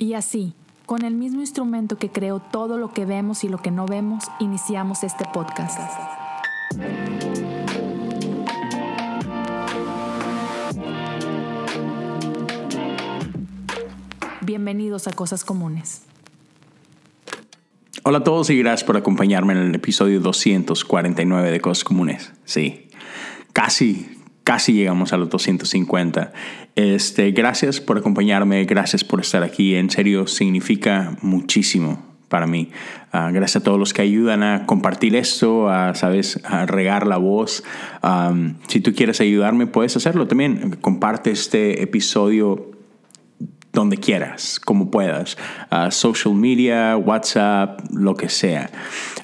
Y así, con el mismo instrumento que creó todo lo que vemos y lo que no vemos, iniciamos este podcast. Bienvenidos a Cosas Comunes. Hola a todos y gracias por acompañarme en el episodio 249 de Cosas Comunes. Sí, casi, casi llegamos a los 250. Este, gracias por acompañarme, gracias por estar aquí. En serio, significa muchísimo para mí. Ah, gracias a todos los que ayudan a compartir esto, a, sabes, a regar la voz. si tú quieres ayudarme, puedes hacerlo también. Comparte este episodio donde quieras, como puedas. Ah, social media, WhatsApp, lo que sea.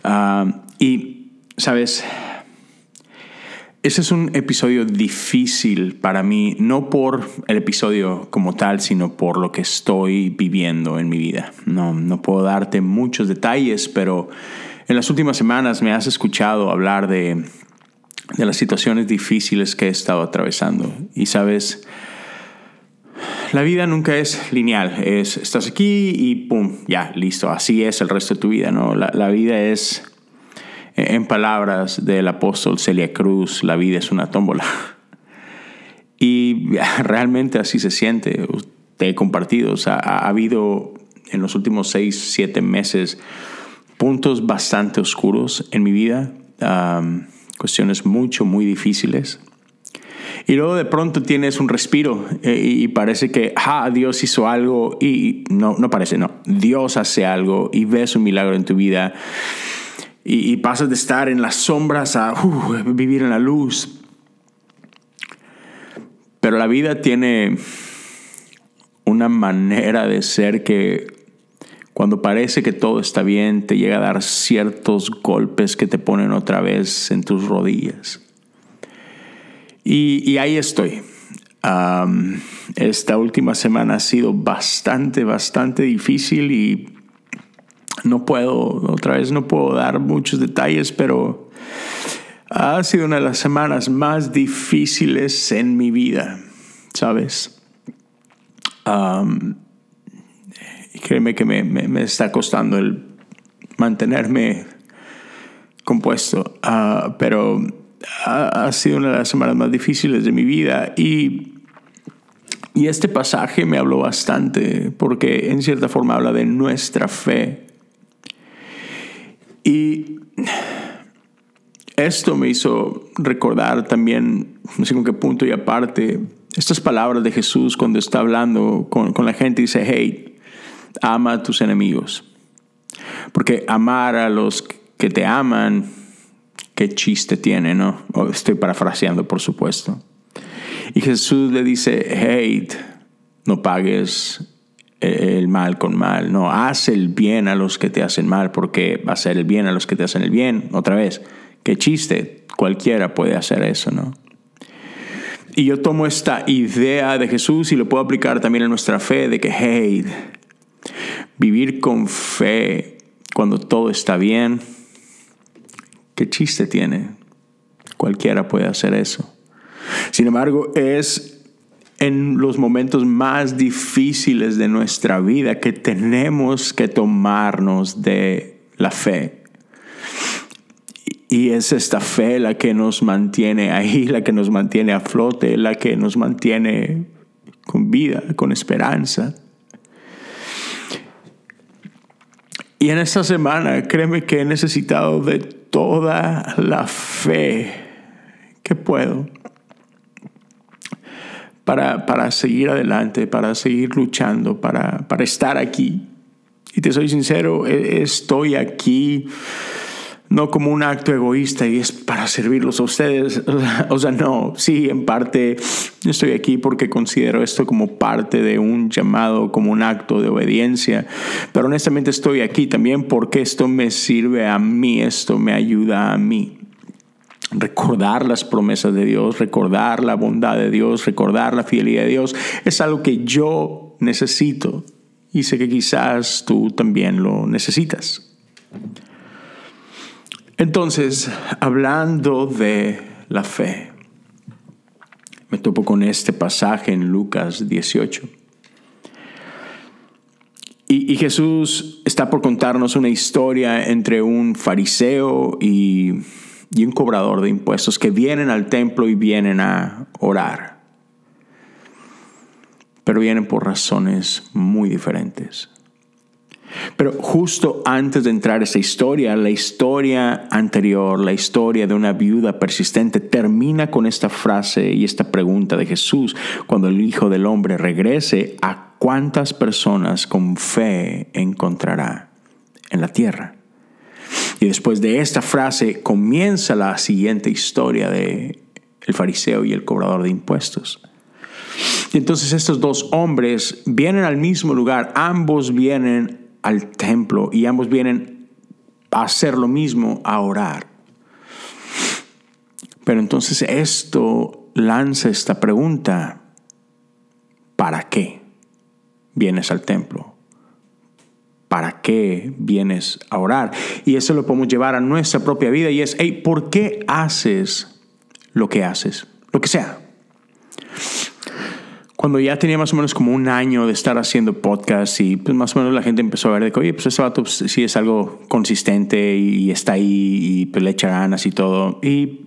Ah, y, sabes, ese es un episodio difícil para mí, no por el episodio como tal, sino por lo que estoy viviendo en mi vida. No, no puedo darte muchos detalles, pero en las últimas semanas me has escuchado hablar de, de las situaciones difíciles que he estado atravesando. Y sabes, la vida nunca es lineal. Es, estás aquí y pum, ya, listo. Así es el resto de tu vida, ¿no? La, la vida es en palabras del apóstol Celia Cruz, la vida es una tómbola. Y realmente así se siente. Te he compartido, o sea, ha, habido en los últimos seis, siete meses puntos bastante oscuros en mi vida, cuestiones mucho, muy difíciles. Y luego de pronto tienes un respiro eh, y parece que ah, Dios hizo algo y no, no parece, no, Dios hace algo y ves un milagro en tu vida y, pasas de estar en las sombras a uh, vivir en la luz. Pero la vida tiene una manera de ser que cuando parece que todo está bien, te llega a dar ciertos golpes que te ponen otra vez en tus rodillas. Y, ahí estoy. esta última semana ha sido bastante, bastante difícil y no puedo, otra vez no puedo dar muchos detalles, pero ha sido una de las semanas más difíciles en mi vida, ¿sabes? créeme que me, está costando el mantenerme compuesto, ah, pero ha, sido una de las semanas más difíciles de mi vida y y este pasaje me habló bastante porque en cierta forma habla de nuestra fe y esto me hizo recordar también, no sé con qué punto y aparte, estas palabras de Jesús cuando está hablando con, la gente, dice, hey, ama a tus enemigos. Porque amar a los que te aman, qué chiste tiene, ¿no? Estoy parafraseando, por supuesto. Y Jesús le dice, hey, no pagues el mal con mal. No, haz el bien a los que te hacen mal, porque va a ser el bien a los que te hacen el bien. Otra vez, qué chiste, cualquiera puede hacer eso, ¿no? Y yo tomo esta idea de Jesús y lo puedo aplicar también a nuestra fe, de que, hey, vivir con fe cuando todo está bien, qué chiste tiene. Cualquiera puede hacer eso. Sin embargo, es en los momentos más difíciles de nuestra vida que tenemos que tomarnos de la fe. Y es esta fe la que nos mantiene ahí, la que nos mantiene a flote, la que nos mantiene con vida, con esperanza. Y en esta semana, créeme que he necesitado de toda la fe que puedo para, seguir adelante, para seguir luchando, para, para estar aquí. Y te soy sincero, e, estoy aquí no como un acto egoísta y es para servirlos a ustedes. O sea, no, sí, en parte estoy aquí porque considero esto como parte de un llamado, como un acto de obediencia, pero honestamente estoy aquí también porque esto me sirve a mí, esto me ayuda a mí recordar las promesas de Dios, recordar la bondad de Dios, recordar la fidelidad de Dios, es algo que yo necesito y sé que quizás tú también lo necesitas. Entonces, hablando de la fe, me topo con este pasaje en Lucas 18. Y, Jesús está por contarnos una historia entre un fariseo y, y un cobrador de impuestos que vienen al templo y vienen a orar. Pero vienen por razones muy diferentes. Pero justo antes de entrar a esa historia, la historia anterior, la historia de una viuda persistente, termina con esta frase y esta pregunta de Jesús, cuando el Hijo del Hombre regrese, ¿a cuántas personas con fe encontrará en la tierra? Y después de esta frase comienza la siguiente historia de el fariseo y el cobrador de impuestos. Entonces estos dos hombres vienen al mismo lugar, ambos vienen al templo y ambos vienen a hacer lo mismo, a orar. Pero entonces esto lanza esta pregunta, ¿para qué vienes al templo? ¿Para qué vienes a orar? Y eso lo podemos llevar a nuestra propia vida y es, hey, ¿por qué haces lo que haces? Lo que sea cuando ya tenía más o menos como un año de estar haciendo podcast y pues más o menos la gente empezó a ver de que, oye, pues ese vato pues, sí es algo consistente y, está ahí y pues le echa ganas y todo. Y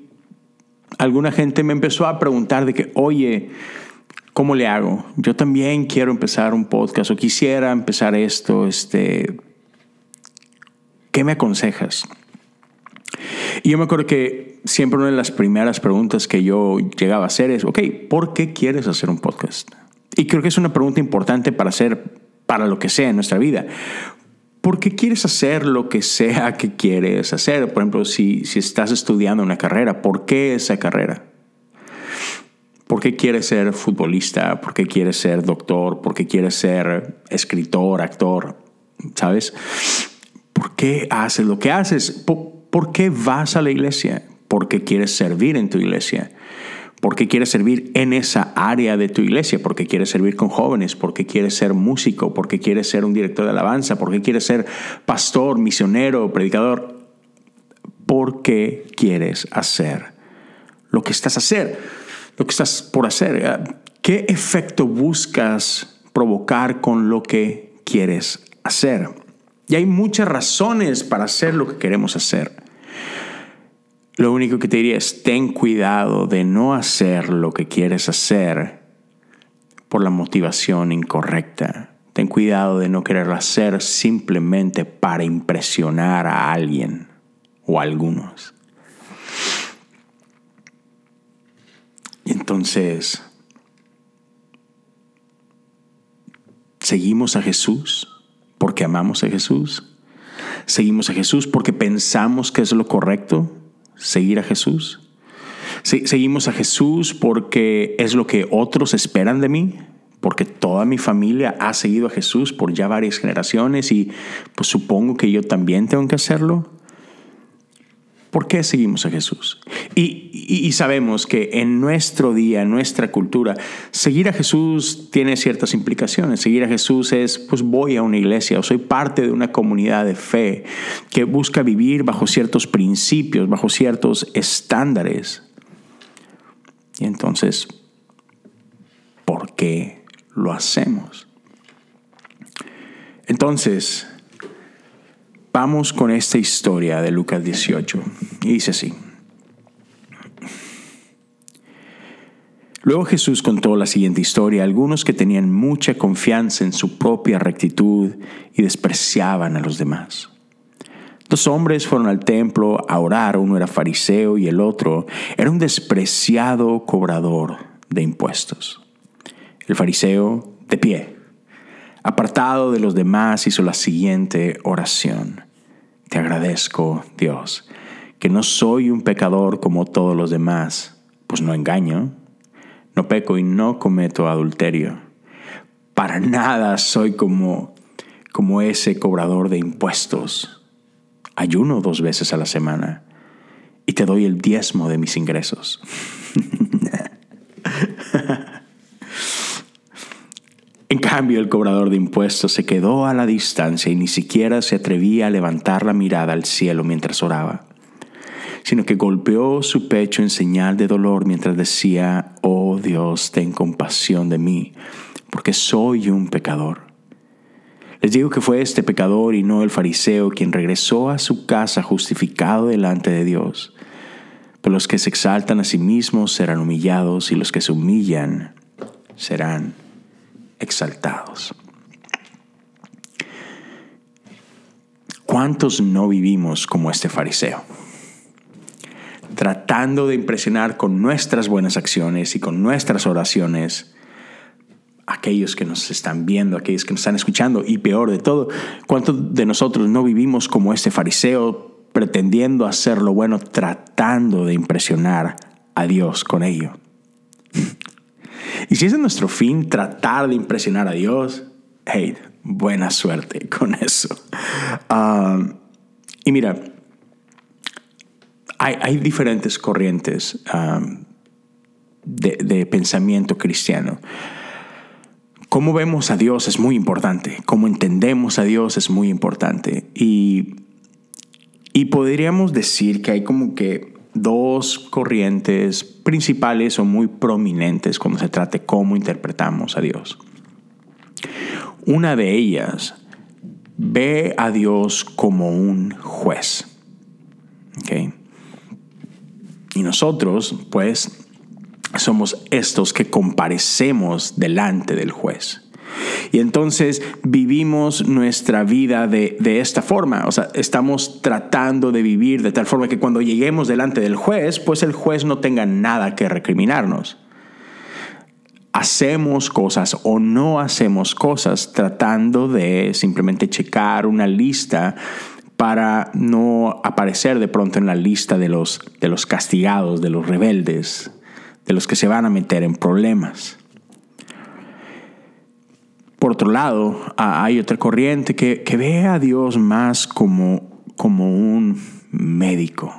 alguna gente me empezó a preguntar de que, oye, ¿cómo le hago? Yo también quiero empezar un podcast o quisiera empezar esto, este, ¿qué me aconsejas? Y yo me acuerdo que siempre una de las primeras preguntas que yo llegaba a hacer es, ok, ¿por qué quieres hacer un podcast? Y creo que es una pregunta importante para hacer, para lo que sea en nuestra vida. ¿Por qué quieres hacer lo que sea que quieres hacer? Por ejemplo, si, si estás estudiando una carrera, ¿por qué esa carrera? ¿Por qué quieres ser futbolista? ¿Por qué quieres ser doctor? ¿Por qué quieres ser escritor, actor? ¿Sabes? ¿Por qué haces lo que haces? ¿Por qué vas a la iglesia? Porque quieres servir en tu iglesia. Porque quieres servir en esa área de tu iglesia, porque quieres servir con jóvenes, porque quieres ser músico, porque quieres ser un director de alabanza, porque quieres ser pastor, misionero, predicador. ¿Por qué quieres hacer lo que estás hacer, lo que estás por hacer? ¿Qué efecto buscas provocar con lo que quieres hacer? Y hay muchas razones para hacer lo que queremos hacer. Lo único que te diría es ten cuidado de no hacer lo que quieres hacer por la motivación incorrecta. Ten cuidado de no querer hacer simplemente para impresionar a alguien o a algunos. Entonces, ¿seguimos a Jesús? porque amamos a Jesús. Seguimos a Jesús porque pensamos que es lo correcto, seguir a Jesús. Seguimos a Jesús porque es lo que otros esperan de mí, porque toda mi familia ha seguido a Jesús por ya varias generaciones y pues supongo que yo también tengo que hacerlo. ¿Por qué seguimos a Jesús? Y, sabemos que en nuestro día, en nuestra cultura, seguir a Jesús tiene ciertas implicaciones. Seguir a Jesús es, pues voy a una iglesia o soy parte de una comunidad de fe que busca vivir bajo ciertos principios, bajo ciertos estándares. Y entonces, ¿por qué lo hacemos? Entonces, Vamos con esta historia de Lucas 18. Y dice así. Luego Jesús contó la siguiente historia algunos que tenían mucha confianza en su propia rectitud y despreciaban a los demás. Dos hombres fueron al templo a orar, uno era fariseo y el otro era un despreciado cobrador de impuestos. El fariseo, de pie, apartado de los demás, hizo la siguiente oración. Te agradezco, Dios, que no soy un pecador como todos los demás, pues no engaño, no peco y no cometo adulterio. Para nada soy como, como ese cobrador de impuestos. Ayuno dos veces a la semana y te doy el diezmo de mis ingresos. En cambio, el cobrador de impuestos se quedó a la distancia y ni siquiera se atrevía a levantar la mirada al cielo mientras oraba, sino que golpeó su pecho en señal de dolor mientras decía, oh Dios, ten compasión de mí, porque soy un pecador. Les digo que fue este pecador y no el fariseo quien regresó a su casa justificado delante de Dios. Pero los que se exaltan a sí mismos serán humillados y los que se humillan serán exaltados. ¿Cuántos no vivimos como este fariseo? Tratando de impresionar con nuestras buenas acciones y con nuestras oraciones aquellos que nos están viendo, aquellos que nos están escuchando y peor de todo, ¿cuántos de nosotros no vivimos como este fariseo pretendiendo hacer lo bueno, tratando de impresionar a Dios con ello? Y si es nuestro fin, tratar de impresionar a Dios, hey, buena suerte con eso. Ah, y mira, hay, diferentes corrientes ah, de, de pensamiento cristiano cómo vemos a Dios es muy importante, cómo entendemos a Dios es muy importante. Y, y podríamos decir que hay como que dos corrientes principales o muy prominentes cuando se trata de cómo interpretamos a Dios. Una de ellas ve a Dios como un juez. Y nosotros, pues, somos estos que comparecemos delante del juez. Y entonces vivimos nuestra vida de, esta forma, o sea, estamos tratando de vivir de tal forma que cuando lleguemos delante del juez, pues el juez no tenga nada que recriminarnos. Hacemos cosas o no hacemos cosas tratando de simplemente checar una lista para no aparecer de pronto en la lista de los, de los castigados, de los rebeldes, de los que se van a meter en problemas. Por otro lado, hay otra corriente que, ve a Dios más como, como un médico,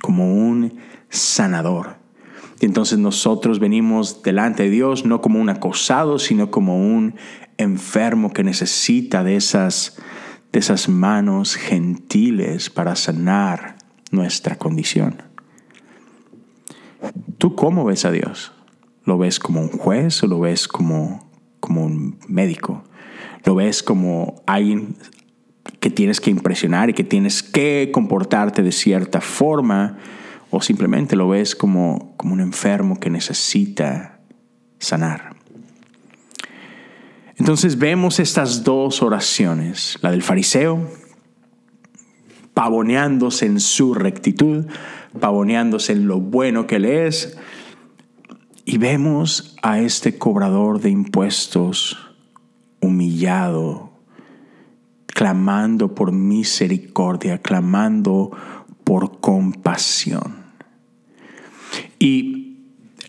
como un sanador. Y entonces nosotros venimos delante de Dios no como un acosado, sino como un enfermo que necesita de esas, de esas manos gentiles para sanar nuestra condición. ¿Tú cómo ves a Dios? ¿Lo ves como un juez o lo ves como, como un médico? ¿Lo ves como alguien que tienes que impresionar y que tienes que comportarte de cierta forma? ¿O simplemente lo ves como, como un enfermo que necesita sanar? Entonces vemos estas dos oraciones, la del fariseo, pavoneándose en su rectitud, pavoneándose en lo bueno que él es. Y vemos a este cobrador de impuestos humillado, clamando por misericordia, clamando por compasión. Y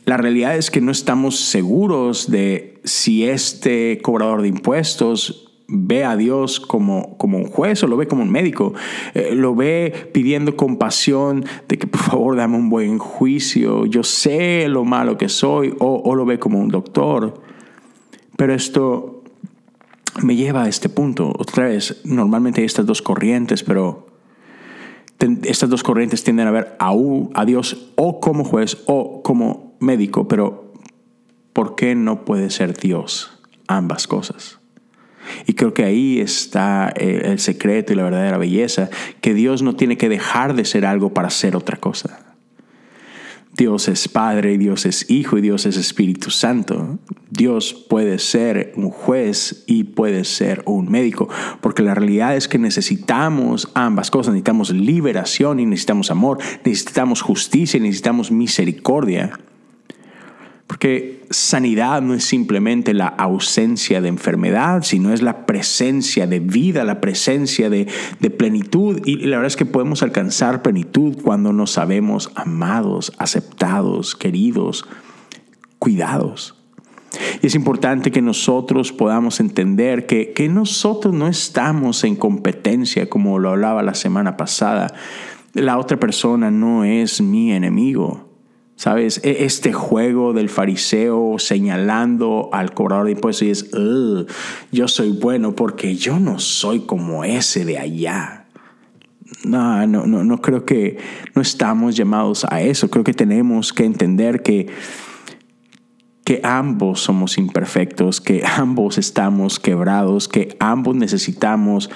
la realidad es que no estamos seguros de si este cobrador de impuestos ve a Dios como, como un juez o lo ve como un médico. Eh, lo ve pidiendo compasión de que por favor dame un buen juicio. Yo sé lo malo que soy o, lo ve como un doctor. Pero esto me lleva a este punto. Otra vez, normalmente hay estas dos corrientes, pero estas dos corrientes tienden a ver a, a Dios o como juez o como médico, pero ¿por qué no puede ser Dios ambas cosas? Creo que ahí está eh, el secreto y la verdadera belleza, que Dios no tiene que dejar de ser algo para ser otra cosa. Dios es Padre, Dios es Hijo y Dios es Espíritu Santo. Dios puede ser un juez y puede ser un médico, porque la realidad es que necesitamos ambas cosas, necesitamos liberación y necesitamos amor, necesitamos justicia y necesitamos misericordia. Porque sanidad no es simplemente la ausencia de enfermedad, sino es la presencia de vida, la presencia de, plenitud. Y la verdad es que podemos alcanzar plenitud cuando nos sabemos amados, aceptados, queridos, cuidados. Y es importante que nosotros podamos entender que, que nosotros no estamos en competencia, como lo hablaba la semana pasada. La otra persona no es mi enemigo. ¿Sabes? E, este juego del fariseo señalando al cobrador de impuestos y es, yo soy bueno porque yo no soy como ese de allá. No, no, no, no creo que no estamos llamados a eso. Creo que tenemos que entender que, que ambos somos imperfectos, que ambos estamos quebrados, que ambos necesitamos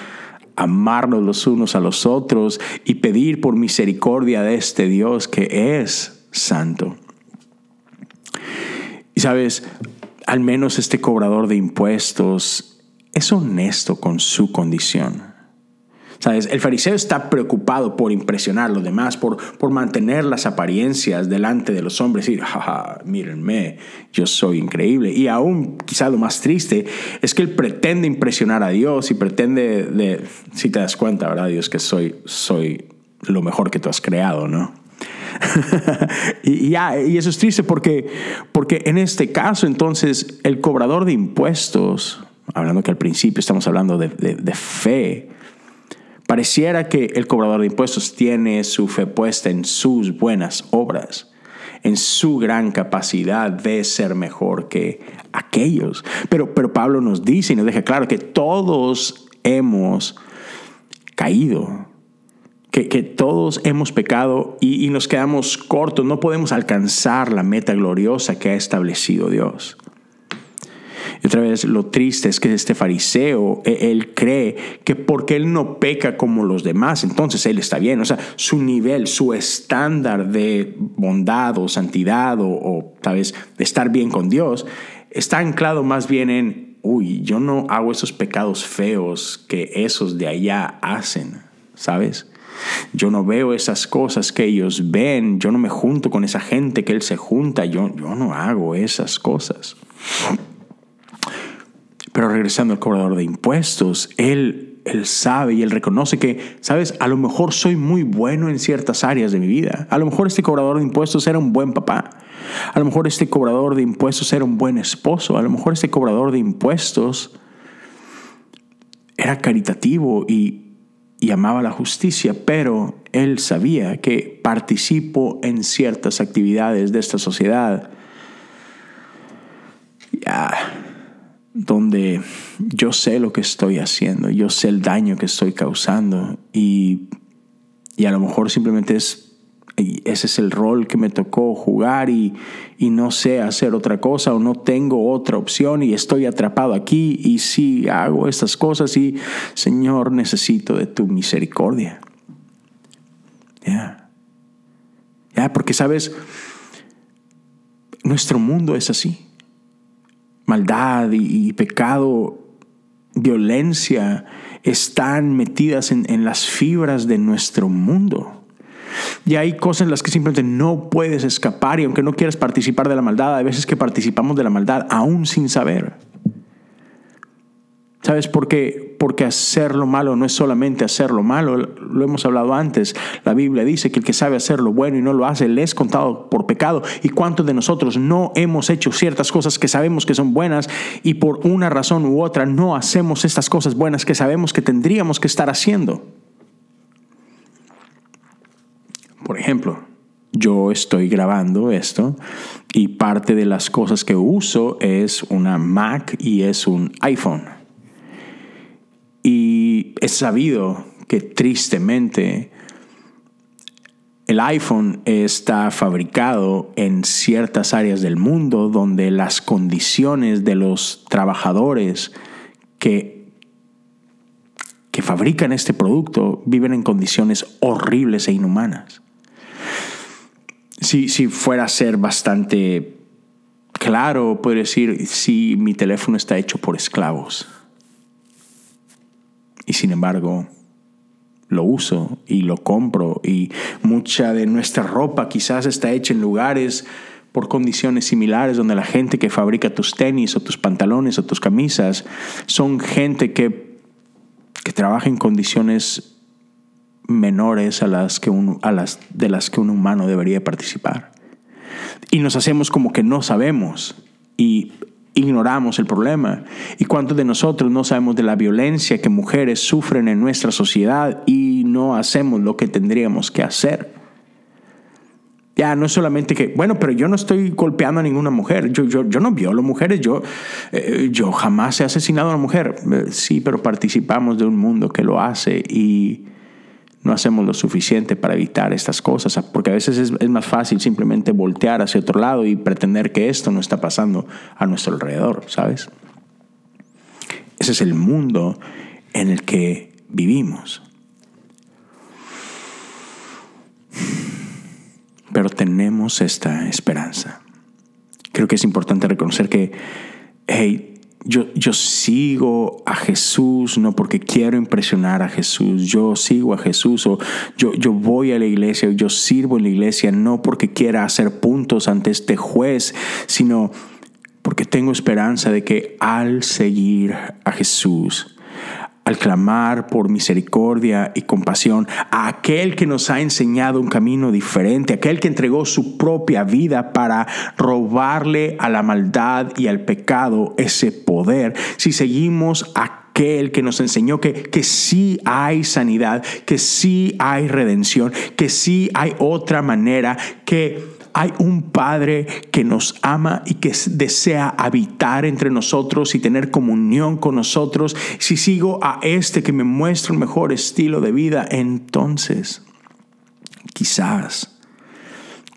amarnos los unos a los otros y pedir por misericordia de este Dios que es santo. Y sabes, al menos este cobrador de impuestos es honesto con su condición. ¿Sabes? El fariseo está preocupado por impresionar a los demás, por, por mantener las apariencias delante de los hombres y decir, jaja, mírenme, yo soy increíble. Y aún quizá lo más triste es que él pretende impresionar a Dios y pretende, de, si te das cuenta, ¿verdad, Dios? Que soy, soy lo mejor que tú has creado, ¿no? y, ya, y eso es triste porque, porque en este caso entonces el cobrador de impuestos, hablando que al principio estamos hablando de, de fe, Pareciera que el cobrador de impuestos tiene su fe puesta en sus buenas obras, en su gran capacidad de ser mejor que aquellos. Pero, pero Pablo nos dice y nos deja claro que todos hemos caído, que, todos hemos pecado y, nos quedamos cortos, no podemos alcanzar la meta gloriosa que ha establecido Dios. Y otra vez lo triste es que este fariseo, e, él cree que porque él no peca como los demás, entonces él está bien. O sea, su nivel, su estándar de bondad o santidad o, tal vez de estar bien con Dios, está anclado más bien en, uy, yo no hago esos pecados feos que esos de allá hacen, ¿sabes? Yo no veo esas cosas que ellos ven, yo no me junto con esa gente que él se junta, yo, yo no hago esas cosas. Pero regresando al cobrador de impuestos, él, él sabe y él reconoce que, sabes, a lo mejor soy muy bueno en ciertas áreas de mi vida. A lo mejor este cobrador de impuestos era un buen papá. A lo mejor este cobrador de impuestos era un buen esposo. A lo mejor este cobrador de impuestos era caritativo y, y amaba la justicia, pero él sabía que participo en ciertas actividades de esta sociedad. Donde yo sé lo que estoy haciendo, yo sé el daño que estoy causando y, y a lo mejor simplemente es ese es el rol que me tocó jugar y, y, no sé hacer otra cosa o no tengo otra opción y estoy atrapado aquí y si hago estas cosas y Señor necesito de tu misericordia. Ya. Ya, porque sabes, nuestro mundo es así maldad y, pecado, violencia, están metidas en, en las fibras de nuestro mundo. Y hay cosas en las que simplemente no puedes escapar y aunque no quieras participar de la maldad, hay veces que participamos de la maldad aún sin saber. ¿Sabes por qué? Porque hacer lo malo no es solamente hacer lo malo, lo hemos hablado antes. La Biblia dice que el que sabe hacer lo bueno y no lo hace, le es contado por pecado. ¿Y cuántos de nosotros no hemos hecho ciertas cosas que sabemos que son buenas y por una razón u otra no hacemos estas cosas buenas que sabemos que tendríamos que estar haciendo? Por ejemplo, yo estoy grabando esto y parte de las cosas que uso es una Mac y es un iPhone. Y es sabido que tristemente el iPhone está fabricado en ciertas áreas del mundo donde las condiciones de los trabajadores que, que fabrican este producto viven en condiciones horribles e inhumanas. Si, si fuera a ser bastante claro, puedo decir, si mi teléfono está hecho por esclavos. Y sin embargo lo uso y lo compro. Y mucha de nuestra ropa quizás está hecha en lugares por condiciones similares donde la gente que fabrica tus tenis o tus pantalones o tus camisas son gente que, que trabaja en condiciones menores a las, que a las de las que un humano debería participar. Y nos hacemos como que no sabemos. Y ignoramos el problema. ¿Y cuántos de nosotros no sabemos de la violencia que mujeres sufren en nuestra sociedad y no hacemos lo que tendríamos que hacer? Ya no es solamente que, bueno, pero yo no estoy golpeando a ninguna mujer, yo, yo, yo no violo mujeres, yo, eh, yo jamás he asesinado a una mujer. Eh, sí, pero participamos de un mundo que lo hace y no hacemos lo suficiente para evitar estas cosas, porque a veces es, es, más fácil simplemente voltear hacia otro lado y pretender que esto no está pasando a nuestro alrededor, ¿sabes? Ese es el mundo en el que vivimos. Pero tenemos esta esperanza. Creo que es importante reconocer que, hey, yo, yo, sigo a Jesús no porque quiero impresionar a Jesús, yo sigo a Jesús o yo, yo voy a la iglesia, yo sirvo en la iglesia no porque quiera hacer puntos ante este juez, sino porque tengo esperanza de que al seguir a Jesús, al clamar por misericordia y compasión a aquel que nos ha enseñado un camino diferente, aquel que entregó su propia vida para robarle a la maldad y al pecado ese poder, si seguimos aquel que nos enseñó que, que sí hay sanidad, que sí hay redención, que sí hay otra manera, que hay un Padre que nos ama y que desea habitar entre nosotros y tener comunión con nosotros. Si sigo a este que me muestra un mejor estilo de vida, entonces quizás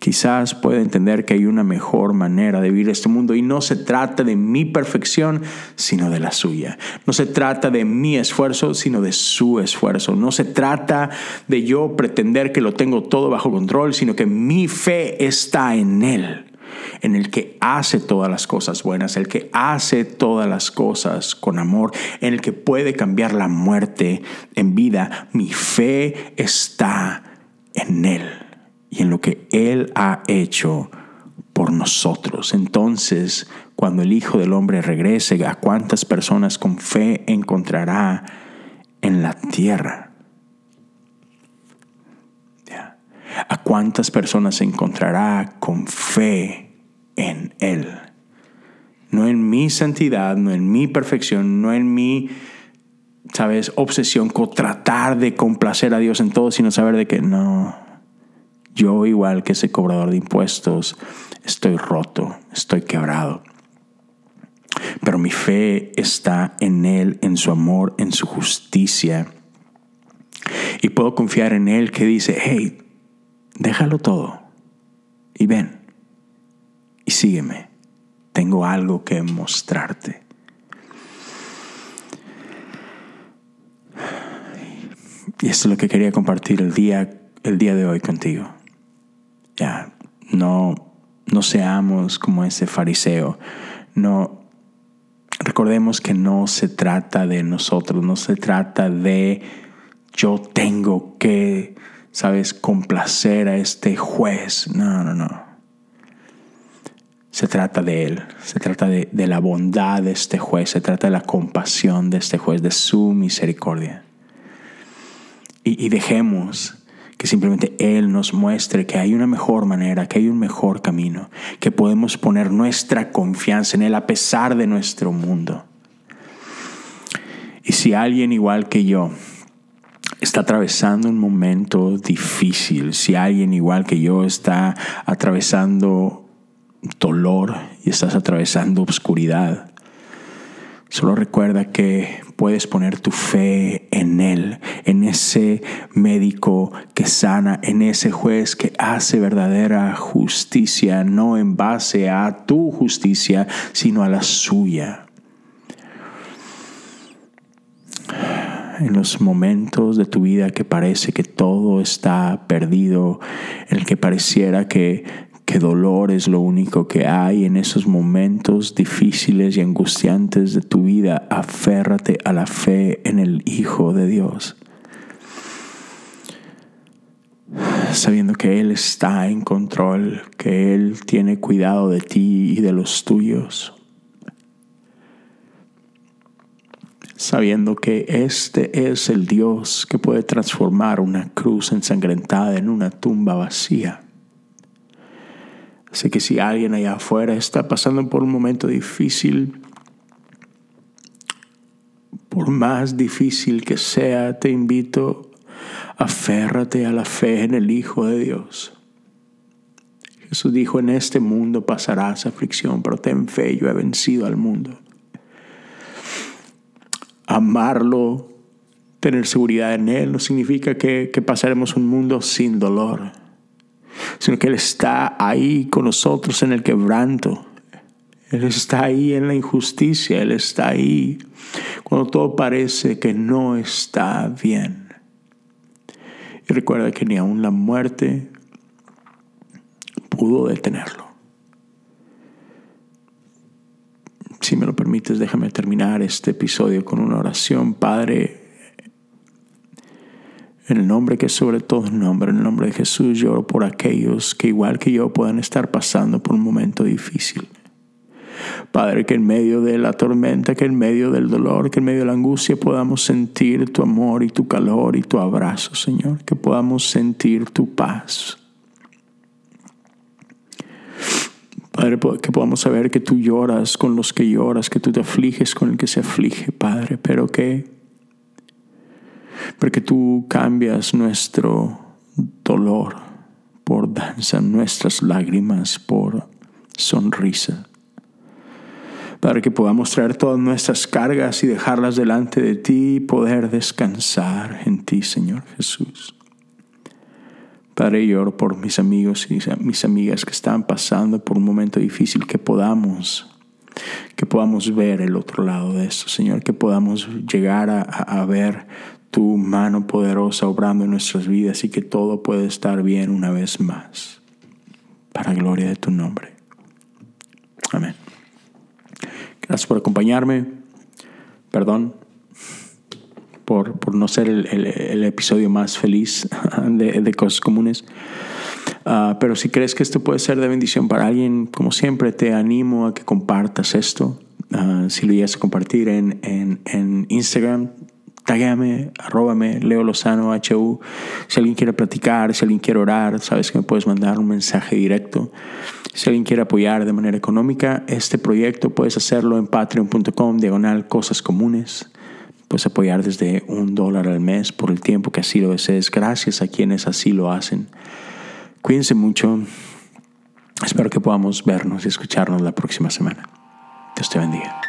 quizás pueda entender que hay una mejor manera de vivir este mundo y no se trata de mi perfección, sino de la suya. No se trata de mi esfuerzo, sino de su esfuerzo. No se trata de yo pretender que lo tengo todo bajo control, sino que mi fe está en Él en el que hace todas las cosas buenas, el que hace todas las cosas con amor, en el que puede cambiar la muerte en vida. Mi fe está en Él y en lo que Él ha hecho por nosotros. Entonces, cuando el Hijo del Hombre regrese, ¿a cuántas personas con fe encontrará en la tierra? ¿A cuántas personas encontrará con fe en Él? No en mi santidad, no en mi perfección, no en mi, sabes, obsesión con tratar de complacer a Dios en todo, sino saber de que no, yo, igual que ese cobrador de impuestos, estoy roto, estoy quebrado. Pero mi fe está en Él, en su amor, en su justicia. Y puedo confiar en Él que dice, hey, déjalo todo y ven y sígueme. Tengo algo que mostrarte. Y esto es lo que quería compartir el día, el día de hoy contigo. No, no seamos como ese fariseo. No, recordemos que no se trata de nosotros, no se trata de yo tengo que, sabes, complacer a este juez. No, no, no. Se trata de Él, se trata de, la bondad de este juez, se trata de la compasión de este juez, de su misericordia. Y dejemos que simplemente Él nos muestre que hay una mejor manera, que hay un mejor camino, que podemos poner nuestra confianza en Él a pesar de nuestro mundo. Y si alguien igual que yo está atravesando un momento difícil, si alguien igual que yo está atravesando dolor y estás atravesando obscuridad, Solo recuerda que puedes poner tu fe en Él, en ese médico que sana, en ese juez que hace verdadera justicia, no en base a tu justicia, sino a la suya. en los momentos de tu vida que parece que todo está perdido, el que pareciera que que dolor es lo único que hay en esos momentos difíciles y angustiantes de tu vida. Aférrate a la fe en el Hijo de Dios. Sabiendo que Él está en control, que Él tiene cuidado de ti y de los tuyos. Sabiendo que este es el Dios que puede transformar una cruz ensangrentada en una tumba vacía Sé que si alguien allá afuera está pasando por un momento difícil, por más difícil que sea, te invito, aférrate a la fe en el Hijo de Dios. Jesús dijo, en este mundo pasarás aflicción, pero ten fe, yo he vencido al mundo. Amarlo Tener seguridad en Él no significa que pasaremos un mundo sin dolor, sino que Él está ahí con nosotros en el quebranto. Él está ahí en la injusticia, Él está ahí cuando todo parece que no está bien. Y recuerda que ni aun la muerte pudo detenerlo. Si me lo permites, déjame terminar este episodio con una oración. Padre, el nombre que sobre todo nombre, en el nombre de Jesús, lloro por aquellos que igual que yo puedan estar pasando por un momento difícil. Padre, que en medio de la tormenta, que en medio del dolor, que en medio de la angustia podamos sentir tu amor y tu calor y tu abrazo, Señor, que podamos sentir tu paz. Padre, que podamos saber que tú lloras con los que lloras, que tú te afliges con el que se aflige, Padre, pero que, porque tú cambias nuestro dolor por danza, nuestras lágrimas por sonrisa. Padre, que podamos traer todas nuestras cargas y dejarlas delante de ti y poder descansar en ti, Señor Jesús. Padre, yo por mis amigos y mis amigas que están pasando por un momento difícil, que podamos, que podamos ver el otro lado de esto, Señor, que podamos llegar a ver tu mano poderosa obrando en nuestras vidas y que todo pueda estar bien una vez más, para gloria de tu nombre. Amén. Gracias por acompañarme. Perdón por, no ser el, episodio más feliz de, Cosas Comunes. Ah, pero si crees que esto puede ser de bendición para alguien, como siempre, te animo a que compartas esto. Ah, si lo llegas a compartir en, en, Instagram, taguéame, arróbame, Leo Lozano HU. Si alguien quiere platicar, si alguien quiere orar, sabes que me puedes mandar un mensaje directo. Si alguien quiere apoyar de manera económica este proyecto, puedes hacerlo en patreon.com, diagonal cosas comunes pues apoyar desde un dólar al mes por el tiempo que así lo desees. Gracias a quienes así lo hacen. Cuídense mucho. Espero que podamos vernos y escucharnos la próxima semana. Dios te bendiga.